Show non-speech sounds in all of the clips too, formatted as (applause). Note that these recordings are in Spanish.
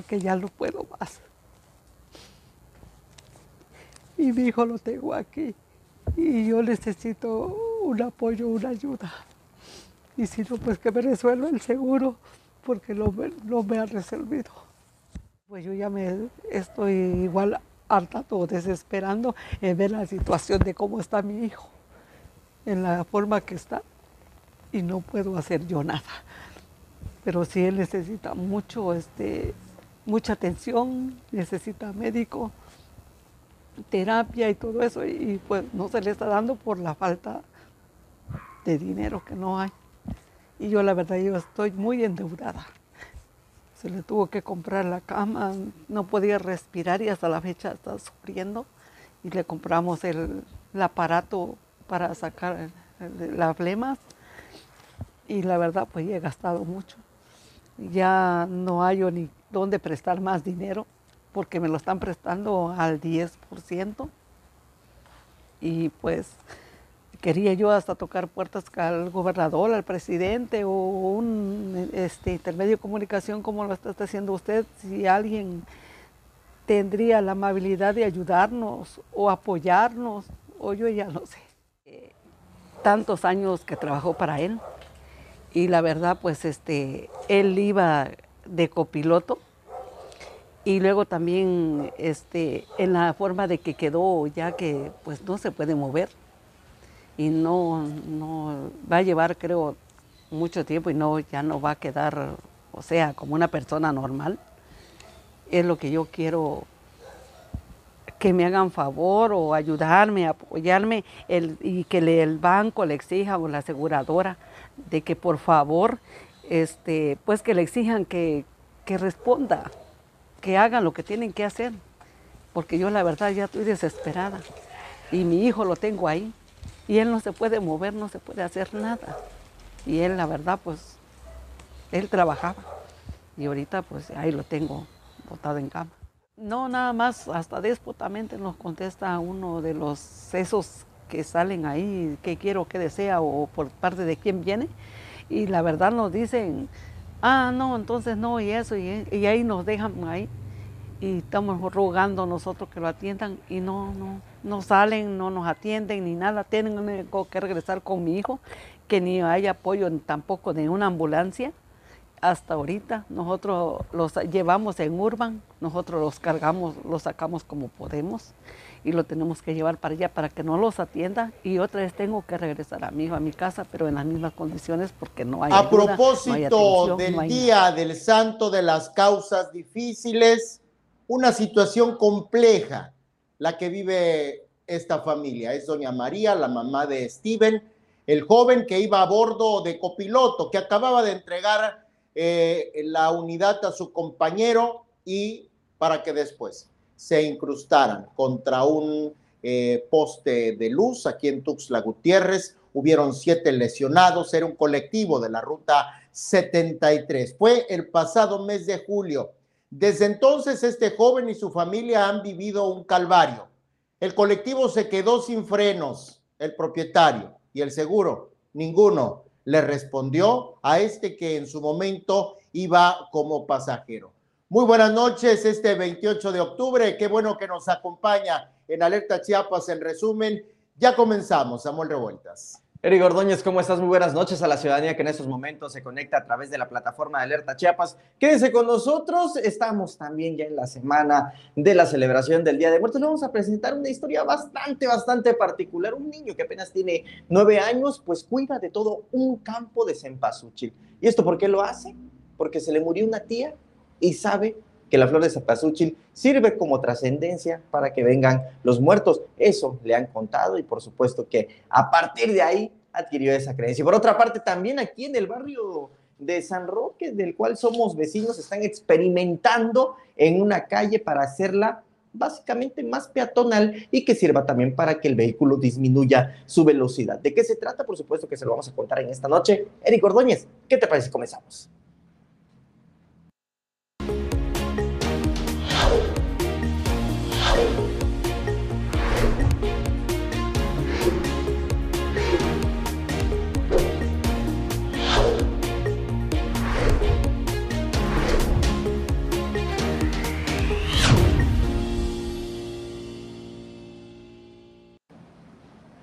porque ya no puedo más. Y mi hijo lo tengo aquí y yo necesito un apoyo, una ayuda. Y si no, pues que me resuelva el seguro porque no me, no me ha resolvido. Pues yo ya me estoy igual hartando, desesperando en ver la situación de cómo está mi hijo, en la forma que está, y no puedo hacer yo nada. Pero si él necesita mucho, este, mucha atención, necesita médico, terapia y todo eso, y pues no se le está dando por la falta de dinero que no hay. Y yo la verdad, yo estoy muy endeudada. Se le tuvo que comprar la cama, no podía respirar y hasta la fecha está sufriendo. Y le compramos el, aparato para sacar las flemas. Y la verdad, pues he gastado mucho. Ya no hay ni dónde prestar más dinero porque me lo están prestando al 10%. Y pues quería yo hasta tocar puertas al gobernador, al presidente o un este, intermedio de comunicación como lo está haciendo usted, si alguien tendría la amabilidad de ayudarnos o apoyarnos, o yo ya no sé. Eh, tantos años que trabajó para él y la verdad pues este, él iba de copiloto y luego también este, en la forma de que quedó ya que pues no se puede mover y no, no va a llevar, creo, mucho tiempo y no, ya no va a quedar, o sea, como una persona normal. Es lo que yo quiero que me hagan favor o ayudarme, apoyarme y que el banco le exija o la aseguradora de que por favor, este, pues que le exijan que, que responda, que hagan lo que tienen que hacer, porque yo la verdad ya estoy desesperada y mi hijo lo tengo ahí y él no se puede mover, no se puede hacer nada. Y él, la verdad, pues, él trabajaba. Y ahorita, pues, ahí lo tengo botado en cama. No, nada más, hasta déspotamente nos contesta uno de los sesos que salen ahí, qué quiero, qué desea o por parte de quién viene. Y la verdad nos dicen, ah, no, entonces no, y eso, y, y ahí nos dejan ahí. Y estamos rogando nosotros que lo atiendan y no, no, no salen, no nos atienden ni nada, tengo que regresar con mi hijo, que ni hay apoyo tampoco de una ambulancia. Hasta ahorita nosotros los llevamos en Urban, nosotros los cargamos, los sacamos como podemos y lo tenemos que llevar para allá para que no los atienda y otra vez tengo que regresar a mi hijo a mi casa, pero en las mismas condiciones porque no hay A propósito del Día del Santo de las Causas Difíciles, una situación compleja la que vive esta familia. Es doña María, la mamá de Steven, el joven que iba a bordo de copiloto, que acababa de entregar eh, la unidad a su compañero y para que después se incrustaran contra un eh, poste de luz aquí en Tuxtla Gutiérrez. Hubieron siete lesionados, era un colectivo de la ruta 73. Fue el pasado mes de julio. Desde entonces este joven y su familia han vivido un calvario. El colectivo se quedó sin frenos, el propietario y el seguro, ninguno le respondió a este que en su momento iba como pasajero. Muy buenas noches, este 28 de octubre, qué bueno que nos acompaña en Alerta Chiapas en resumen. Ya comenzamos, Samuel Revueltas. Eric Ordóñez, ¿cómo estás? Muy buenas noches a la ciudadanía que en estos momentos se conecta a través de la plataforma de Alerta Chiapas. Quédense con nosotros, estamos también ya en la semana de la celebración del Día de Muertos. Le vamos a presentar una historia bastante, bastante particular. Un niño que apenas tiene nueve años, pues cuida de todo un campo de cempasúchil. ¿Y esto por qué lo hace? Porque se le murió una tía y sabe que la flor de cempasúchil sirve como trascendencia para que vengan los muertos. Eso le han contado y por supuesto que a partir de ahí adquirió esa creencia. Por otra parte, también aquí en el barrio de San Roque, del cual somos vecinos, están experimentando en una calle para hacerla básicamente más peatonal y que sirva también para que el vehículo disminuya su velocidad. ¿De qué se trata? Por supuesto que se lo vamos a contar en esta noche. Eric Ordóñez, ¿qué te parece comenzamos?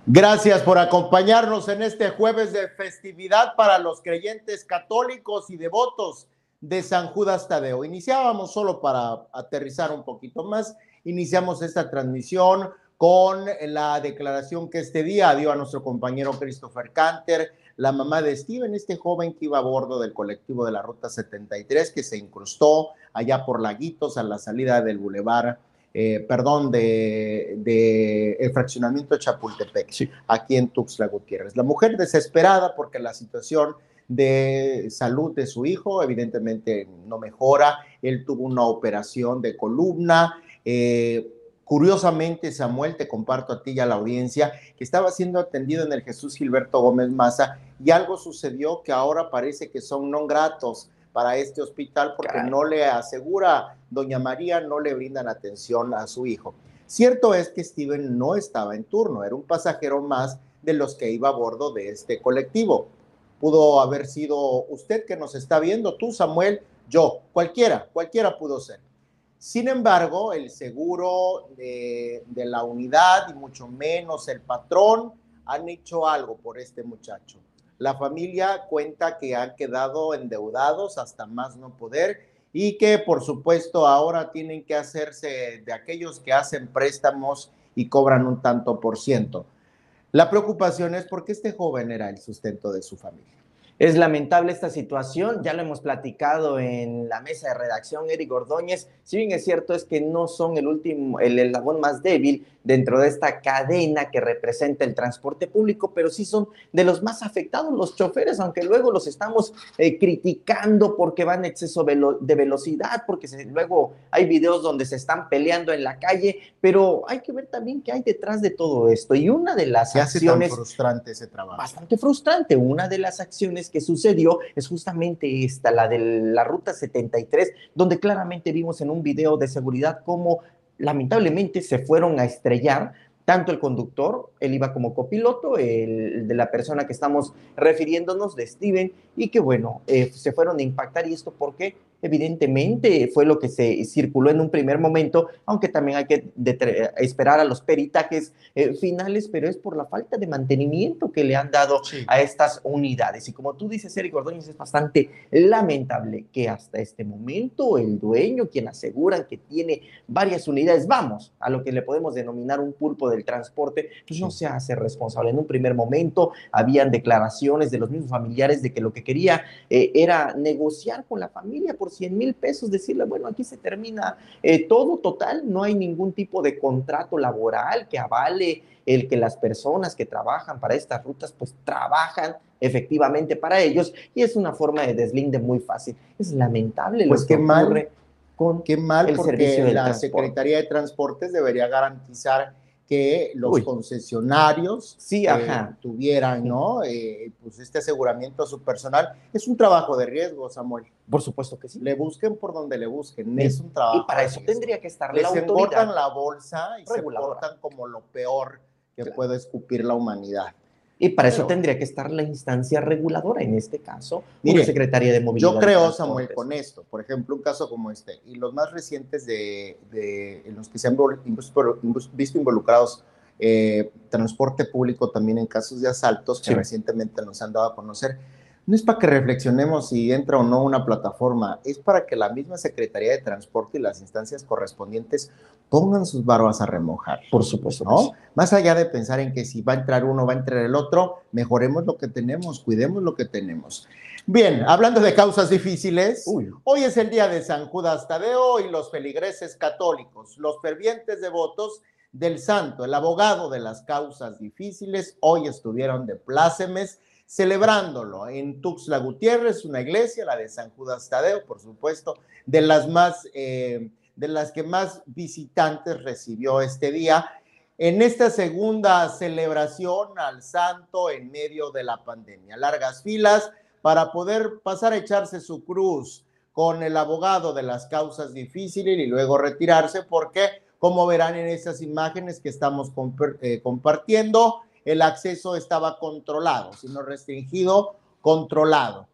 Gracias por acompañarnos en este jueves de festividad para los creyentes católicos y devotos de San Judas Tadeo. Iniciábamos solo para aterrizar un poquito más, iniciamos esta transmisión con la declaración que este día dio a nuestro compañero Christopher Canter, la mamá de Steven, este joven que iba a bordo del colectivo de la Ruta 73, que se incrustó allá por Laguitos a la salida del bulevar eh, perdón, de, el fraccionamiento de Chapultepec, aquí en Tuxtla Gutiérrez. La mujer desesperada porque la situación de salud de su hijo evidentemente no mejora. Él tuvo una operación de columna. Eh, curiosamente, Samuel, te comparto a ti y a la audiencia, que estaba siendo atendido en el Jesús Gilberto Gómez Maza y algo sucedió que ahora parece que son no gratos para este hospital porque no le asegura, doña María, no le brindan atención a su hijo. Cierto es que Steven no estaba en turno, era un pasajero más de los que iba a bordo de este colectivo. Pudo haber sido usted que nos está viendo, tú, Samuel, yo, cualquiera, cualquiera pudo ser. Sin embargo, el seguro de, de la unidad y mucho menos el patrón han hecho algo por este muchacho. La familia cuenta que han quedado endeudados hasta más no poder y que por supuesto ahora tienen que hacerse de aquellos que hacen préstamos y cobran un tanto por ciento. La preocupación es porque este joven era el sustento de su familia. Es lamentable esta situación, ya lo hemos platicado en la mesa de redacción, Eric Ordóñez. Si bien es cierto, es que no son el último, el eslabón más débil dentro de esta cadena que representa el transporte público, pero sí son de los más afectados los choferes, aunque luego los estamos eh, criticando porque van a exceso de velocidad, porque luego hay videos donde se están peleando en la calle, pero hay que ver también qué hay detrás de todo esto. Y una de las acciones. frustrante ese trabajo. Bastante frustrante. Una de las acciones que sucedió es justamente esta, la de la Ruta 73, donde claramente vimos en un video de seguridad cómo lamentablemente se fueron a estrellar tanto el conductor, él iba como copiloto, el de la persona que estamos refiriéndonos, de Steven, y que bueno, eh, se fueron a impactar. ¿Y esto porque Evidentemente fue lo que se circuló en un primer momento, aunque también hay que esperar a los peritajes eh, finales, pero es por la falta de mantenimiento que le han dado a estas unidades. Y como tú dices, Eric Ordóñez, es bastante lamentable que hasta este momento el dueño, quien aseguran que tiene varias unidades, vamos, a lo que le podemos denominar un pulpo del transporte, pues no se hace responsable. En un primer momento habían declaraciones de los mismos familiares de que lo que quería eh, era negociar con la familia, 100 mil pesos, decirle, bueno, aquí se termina eh, todo total, no hay ningún tipo de contrato laboral que avale el que las personas que trabajan para estas rutas, pues trabajan efectivamente para ellos y es una forma de deslinde muy fácil. Es lamentable pues lo que mal, con qué mal el porque la Secretaría de Transportes debería garantizar que los concesionarios sí, eh, tuvieran, ¿no? Eh, pues este aseguramiento a su personal. Es un trabajo de riesgo, Samuel. Por supuesto que sí. Le busquen por donde le busquen. Es un trabajo. Y para eso tendría que estar Les la autoridad. la bolsa y se portan como lo peor que puede escupir la humanidad. Y para eso tendría que estar la instancia reguladora, en este caso, la Secretaría de Movilidad. Yo creo, Samuel, con esto, por ejemplo, un caso como este, y los más recientes de, en los que se han visto involucrados eh, transporte público también en casos de asaltos que recientemente nos han dado a conocer. No es para que reflexionemos si entra o no una plataforma, es para que la misma Secretaría de Transporte y las instancias correspondientes pongan sus barbas a remojar. Por supuesto. ¿no? Más allá de pensar en que si va a entrar uno, va a entrar el otro, mejoremos lo que tenemos, cuidemos lo que tenemos. Bien, hablando de causas difíciles, hoy es el día de San Judas Tadeo y los feligreses católicos, los fervientes devotos del santo, el abogado de las causas difíciles, hoy estuvieron de plácemes celebrándolo en Tuxtla Gutiérrez, una iglesia, la de San Judas Tadeo, por supuesto, de las más, eh, de las que más visitantes recibió este día. En esta segunda celebración al santo en medio de la pandemia, largas filas para poder pasar a echarse su cruz con el abogado de las causas difíciles y luego retirarse, porque como verán en esas imágenes que estamos eh, compartiendo, el acceso estaba controlado, sino restringido, controlado.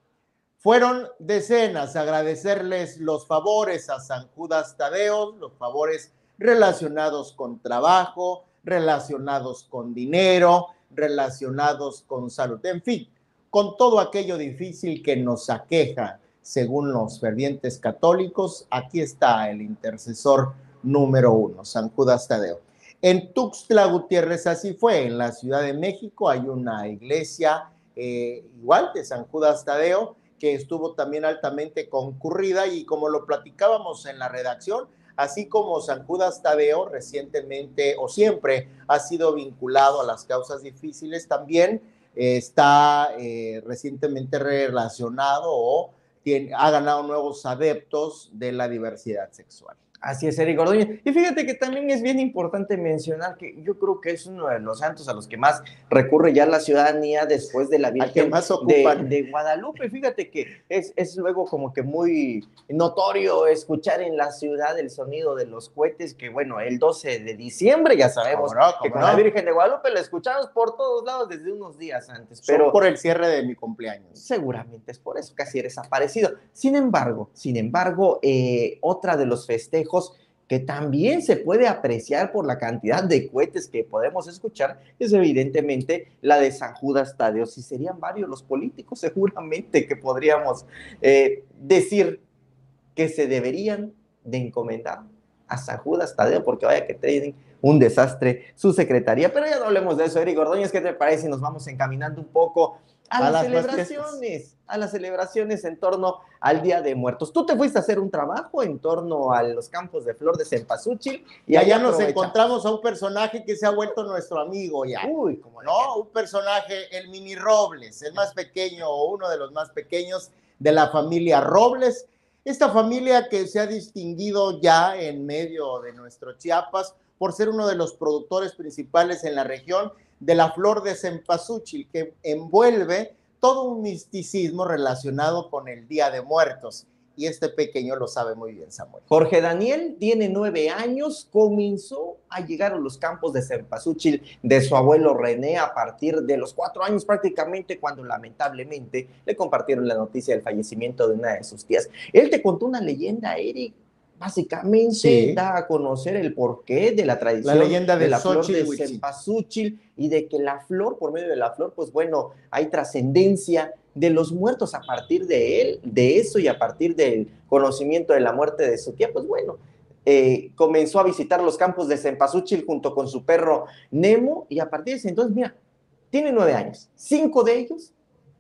Fueron decenas agradecerles los favores a San Judas Tadeo, los favores relacionados con trabajo, relacionados con dinero, relacionados con salud. En fin, con todo aquello difícil que nos aqueja, según los fervientes católicos, aquí está el intercesor número uno, San Judas Tadeo. En Tuxtla Gutiérrez así fue, en la Ciudad de México hay una iglesia eh, igual de San Judas Tadeo, que estuvo también altamente concurrida y como lo platicábamos en la redacción, así como San Judas Tadeo recientemente o siempre ha sido vinculado a las causas difíciles, también está eh, recientemente relacionado o ha ganado nuevos adeptos de la diversidad sexual. Así es, Eric. Y fíjate que también es bien importante mencionar que yo creo que es uno de los santos a los que más recurre ya la ciudadanía después de la Virgen de, de, Guadalupe. Fíjate que es, es luego como que muy notorio escuchar en la ciudad el sonido de los cohetes, que bueno, el 12 de diciembre ya sabemos que con la Virgen de Guadalupe la escuchamos por todos lados desde unos días antes. Pero por el cierre de mi cumpleaños. Seguramente es por eso, casi eres desaparecido. Sin embargo, sin embargo, eh, otra de los festejos que también se puede apreciar por la cantidad de cohetes que podemos escuchar, es evidentemente la de San Judas Tadeo. Si serían varios los políticos, (laughs) seguramente que podríamos eh, decir que se deberían de encomendar a San Judas Tadeo, porque vaya que tienen un desastre su secretaría. Pero ya no hablemos de eso, Eric Ordóñez, ¿qué te parece? Nos vamos encaminando un poco a, las, celebraciones, a las celebraciones en torno al Día de Muertos. Tú te fuiste a hacer un trabajo en torno a los campos de flor de cempasúchil y, allá nos encontramos a un personaje que se ha vuelto nuestro amigo ya. Uy, como no, un personaje, el Mini Robles, el más pequeño o uno de los más pequeños de la familia Robles. Esta familia que se ha distinguido ya en medio de nuestro Chiapas por ser uno de los productores principales en la región de la flor de cempasúchil, que envuelve todo un misticismo relacionado con el Día de Muertos. Y este pequeño lo sabe muy bien, Samuel. Jorge Daniel tiene nueve años, comenzó a llegar a los campos de cempasúchil de su abuelo René a partir de los cuatro años prácticamente, cuando lamentablemente le compartieron la noticia del fallecimiento de una de sus tías. Él te contó una leyenda, Eric, básicamente da a conocer el porqué de la tradición la leyenda de, la flor de cempasúchil y de que la flor, por medio de la flor, pues bueno, hay trascendencia de los muertos a partir de él, de eso y a partir del conocimiento de la muerte de su tía, pues bueno, eh, comenzó a visitar los campos de cempasúchil junto con su perro Nemo y a partir de ese entonces, mira, tiene nueve años, cinco de ellos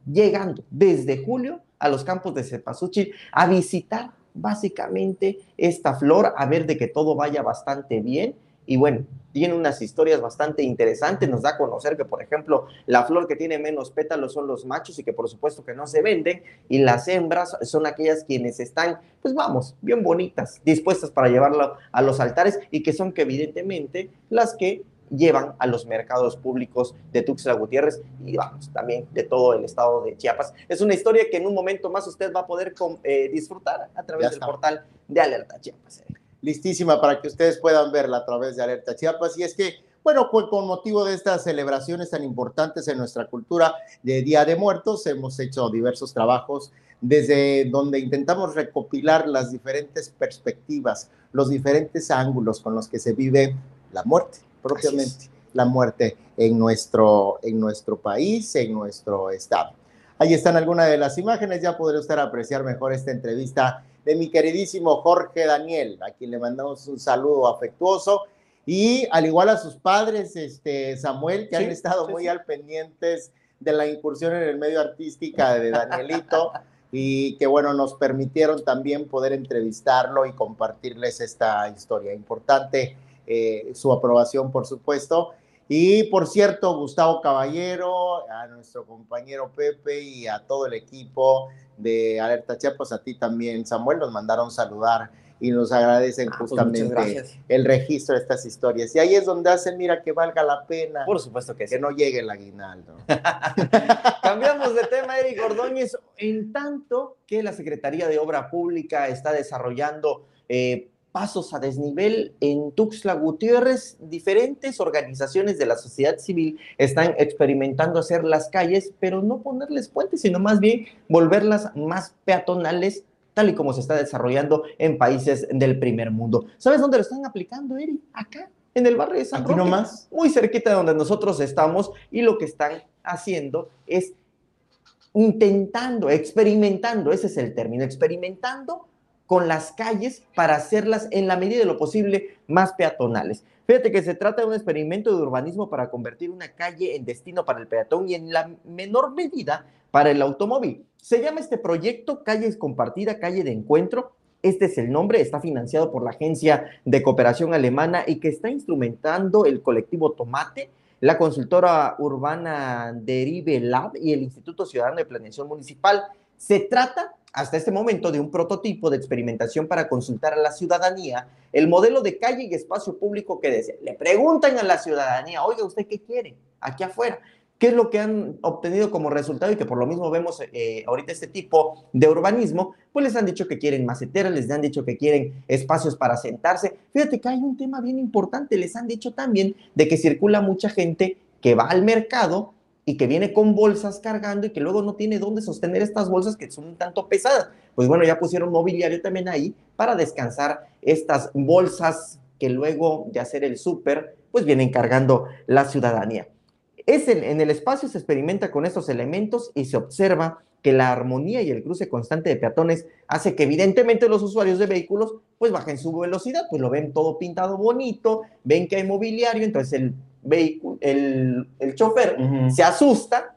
llegando desde julio a los campos de cempasúchil a visitar básicamente esta flor, a ver de que todo vaya bastante bien. Y bueno, tiene unas historias bastante interesantes, nos da a conocer que, por ejemplo, la flor que tiene menos pétalos son los machos y que por supuesto que no se venden, y las hembras son aquellas quienes están, pues vamos, bien bonitas, dispuestas para llevarlo a los altares y que son que evidentemente las que llevan a los mercados públicos de Tuxtla Gutiérrez y vamos, también de todo el estado de Chiapas. Es una historia que en un momento más usted va a poder eh, disfrutar a través del portal de Alerta Chiapas. Eh. Listísima para que ustedes puedan verla a través de Alerta Chiapas. Y es que, bueno, pues con motivo de estas celebraciones tan importantes en nuestra cultura de Día de Muertos, hemos hecho diversos trabajos desde donde intentamos recopilar las diferentes perspectivas, los diferentes ángulos con los que se vive la muerte propiamente la muerte en nuestro, en nuestro país, en nuestro estado. Ahí están algunas de las imágenes, ya podré usted apreciar mejor esta entrevista de mi queridísimo Jorge Daniel, a quien le mandamos un saludo afectuoso. Y al igual a sus padres, este Samuel, que han estado muy al pendientes de la incursión en el medio artística de Danielito (laughs) y que bueno, nos permitieron también poder entrevistarlo y compartirles esta historia importante eh, su aprobación, por supuesto. Y por cierto, Gustavo Caballero, a nuestro compañero Pepe y a todo el equipo de Alerta Chiapas, a ti también, Samuel, nos mandaron saludar y nos agradecen ah, pues justamente el registro de estas historias. Y ahí es donde hacen, mira, que valga la pena. Por supuesto que Que no llegue el aguinaldo. (laughs) Cambiamos de tema, Eric Ordóñez. En tanto que la Secretaría de Obra Pública está desarrollando eh, pasos a desnivel en Tuxtla Gutiérrez. Diferentes organizaciones de la sociedad civil están experimentando hacer las calles, pero no ponerles puentes, sino más bien volverlas más peatonales, tal y como se está desarrollando en países del primer mundo. ¿Sabes dónde lo están aplicando, Eri? Acá, en el barrio de San Roque, nomás? muy cerquita de donde nosotros estamos, y lo que están haciendo es intentando, experimentando, ese es el término, experimentando con las calles para hacerlas en la medida de lo posible más peatonales. Fíjate que se trata de un experimento de urbanismo para convertir una calle en destino para el peatón y en la menor medida para el automóvil. Se llama este proyecto Calles Compartida, Calle de Encuentro. Este es el nombre, está financiado por la Agencia de Cooperación Alemana y que está instrumentando el colectivo Tomate, la consultora urbana Derive Lab y el Instituto Ciudadano de Planeación Municipal. Se trata hasta este momento de un prototipo de experimentación para consultar a la ciudadanía el modelo de calle y espacio público que desea. Le preguntan a la ciudadanía, oiga, ¿usted qué quiere aquí afuera? ¿Qué es lo que han obtenido como resultado y que por lo mismo vemos eh, ahorita este tipo de urbanismo? Pues les han dicho que quieren maceteras, les han dicho que quieren espacios para sentarse. Fíjate que hay un tema bien importante, les han dicho también de que circula mucha gente que va al mercado y que viene con bolsas cargando y que luego no tiene dónde sostener estas bolsas que son un tanto pesadas. Pues bueno, ya pusieron mobiliario también ahí para descansar estas bolsas que luego de hacer el súper, pues vienen cargando la ciudadanía. Es en el espacio se experimenta con estos elementos y se observa que la armonía y el cruce constante de peatones hace que evidentemente los usuarios de vehículos pues bajen su velocidad, pues lo ven todo pintado bonito, ven que hay mobiliario, entonces el vehículo, el, el chofer se asusta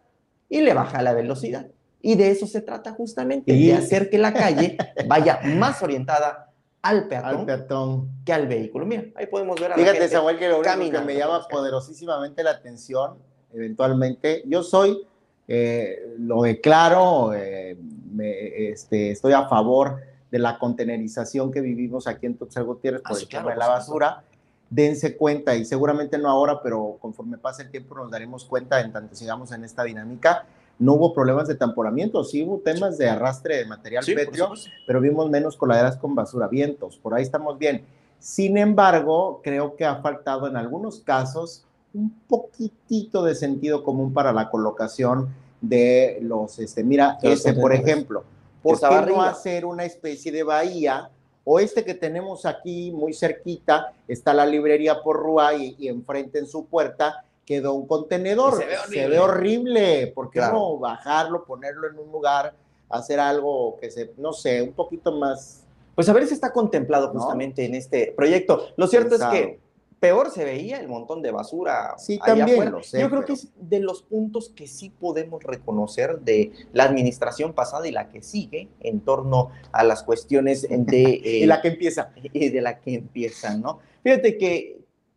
y le baja la velocidad. Y de eso se trata justamente, de hacer que la calle (laughs) vaya más orientada al peatón, que al vehículo. Mira, ahí podemos ver a Fíjate, la Samuel, que lo único que me llama poderosísimamente la atención, eventualmente, yo soy, eh, lo declaro, eh, este, estoy a favor de la contenerización que vivimos aquí en Tuxtla Gutiérrez por ah, el tema de la basura dense cuenta, y seguramente no ahora, pero conforme pase el tiempo nos daremos cuenta en tanto sigamos en esta dinámica. No hubo problemas de temporamiento, sí hubo temas de arrastre de material petrio, pero vimos menos coladeras con basura, vientos, por ahí estamos bien. Sin embargo, creo que ha faltado en algunos casos un poquitito de sentido común para la colocación de los, este, mira, ese, por ejemplo, ¿por qué no hacer una especie de bahía o este que tenemos aquí muy cerquita, está la librería por Rúa y, enfrente en su puerta quedó un contenedor. Se ve horrible. ¿Por qué no bajarlo, ponerlo en un lugar, hacer algo que se, no sé, un poquito más pues a ver si está contemplado justamente en este proyecto. Lo cierto es que peor se veía el montón de basura sí, también Yo creo que es de los puntos que sí podemos reconocer de la administración pasada y la que sigue en torno a las cuestiones de... (laughs) y la que empieza. Y de la que empieza, ¿no? Fíjate que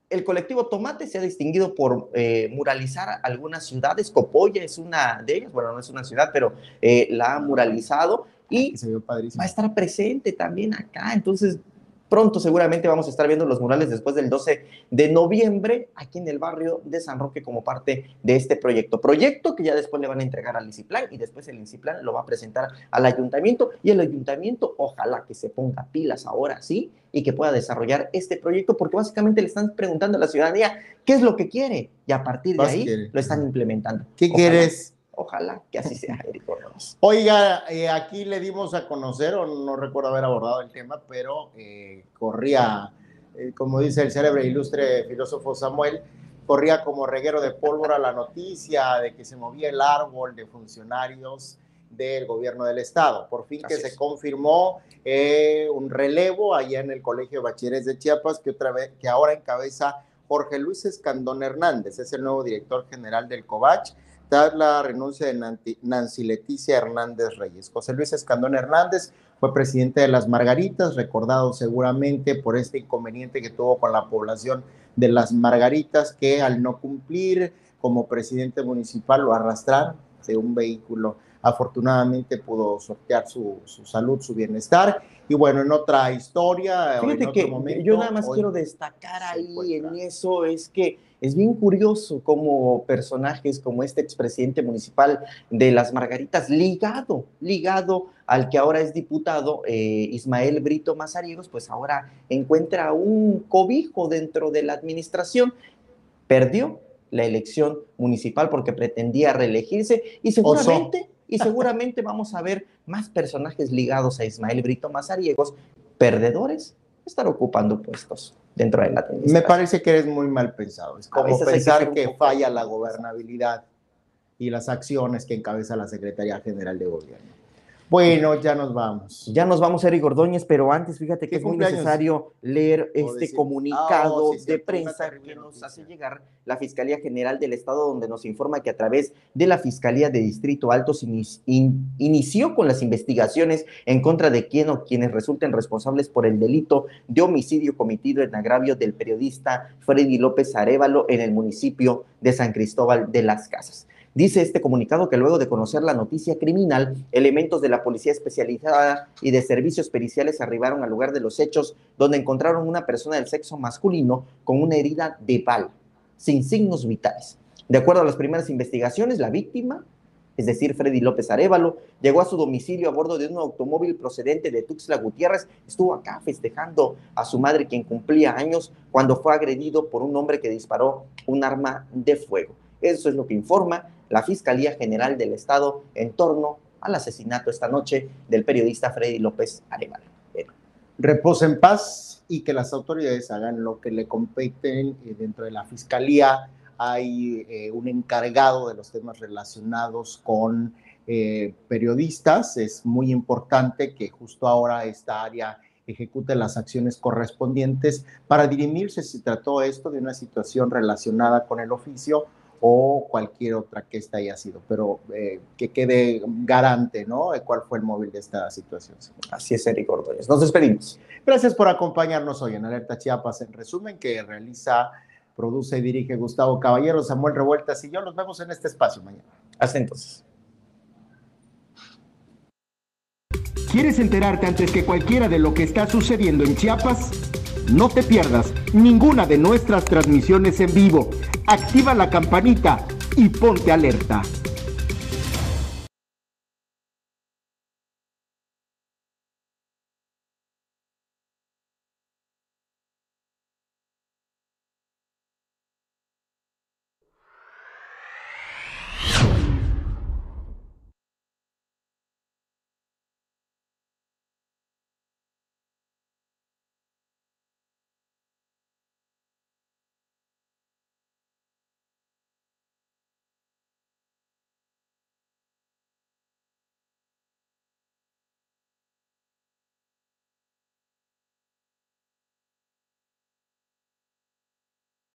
el colectivo Tomate se ha distinguido por eh, muralizar algunas ciudades. Copolla es una de ellas, bueno, no es una ciudad, pero eh, la ha muralizado y va a estar presente también acá. Entonces, Pronto seguramente vamos a estar viendo los murales después del 12 de noviembre aquí en el barrio de San Roque como parte de este proyecto. Proyecto que ya después le van a entregar al ICIPLAN y después el ICIPLAN lo va a presentar al ayuntamiento y el ayuntamiento ojalá que se ponga pilas ahora sí y que pueda desarrollar este proyecto porque básicamente le están preguntando a la ciudadanía qué es lo que quiere y a partir de ahí lo están implementando. ¿Qué quieres? Ojalá que así sea, (laughs) Oiga, eh, aquí le dimos a conocer, o no recuerdo haber abordado el tema, pero eh, corría, eh, como dice el célebre ilustre filósofo Samuel, corría como reguero de pólvora la noticia de que se movía el árbol de funcionarios del gobierno del estado. Por fin que se confirmó un relevo allá en el Colegio de Bachilleres de Chiapas, que, otra vez, que ahora encabeza Jorge Luis Escandón Hernández, es el nuevo director general del COVACH la renuncia de Nancy Leticia Hernández Reyes. José Luis Escandón Hernández fue presidente de las Margaritas, recordado seguramente por este inconveniente que tuvo con la población de las Margaritas, que al no cumplir como presidente municipal lo arrastraron de un vehículo. Afortunadamente pudo sortear su, salud, su bienestar. Y bueno, en otra historia, Fíjate en otro que momento, yo nada más quiero destacar ahí en eso, es que es bien curioso como personajes como este expresidente municipal de Las Margaritas, ligado, ligado al que ahora es diputado eh, Ismael Brito Mazariegos, pues ahora encuentra un cobijo dentro de la administración. Perdió la elección municipal porque pretendía reelegirse y seguramente, y seguramente vamos a ver más personajes ligados a Ismael Brito Mazariegos, perdedores estar ocupando puestos dentro de la. Me parece que eres muy mal pensado. Es como pensar que, que falla la gobernabilidad y las acciones que encabeza la Secretaría General de Gobierno. Bueno, ya nos vamos. Ya nos vamos, Eric Ordóñez, pero antes fíjate que es muy necesario leer este comunicado ah, de prensa que nos hace llegar la Fiscalía General del Estado, donde nos informa que a través de la Fiscalía de Distrito Alto se inició con las investigaciones en contra de quien o quienes resulten responsables por el delito de homicidio cometido en agravio del periodista Freddy López Arevalo en el municipio de San Cristóbal de las Casas. Dice este comunicado que luego de conocer la noticia criminal, elementos de la policía especializada y de servicios periciales arribaron al lugar de los hechos, donde encontraron una persona del sexo masculino con una herida de bala, sin signos vitales. De acuerdo a las primeras investigaciones, la víctima, es decir, Freddy López Arevalo, llegó a su domicilio a bordo de un automóvil procedente de Tuxtla Gutiérrez. Estuvo acá festejando a su madre, quien cumplía años, cuando fue agredido por un hombre que disparó un arma de fuego. Eso es lo que informa la Fiscalía General del Estado en torno al asesinato esta noche del periodista Freddy López Arevalo. Reposa en paz y que las autoridades hagan lo que le competen eh, dentro de la Fiscalía. Hay eh, un encargado de los temas relacionados con eh, periodistas. Es muy importante que justo ahora esta área ejecute las acciones correspondientes para dirimirse si trató esto de una situación relacionada con el oficio o cualquier otra que esta haya sido, pero eh, que quede garante, ¿no? Cuál fue el móvil de esta situación. Así es, Eric Ordóñez. Nos despedimos. Gracias por acompañarnos hoy en Alerta Chiapas, en resumen, que realiza, produce y dirige Gustavo Caballero, Samuel Revueltas y yo. Nos vemos en este espacio mañana. Hasta entonces. ¿Quieres enterarte antes que cualquiera de lo que está sucediendo en Chiapas? No te pierdas ninguna de nuestras transmisiones en vivo. Activa la campanita y ponte alerta.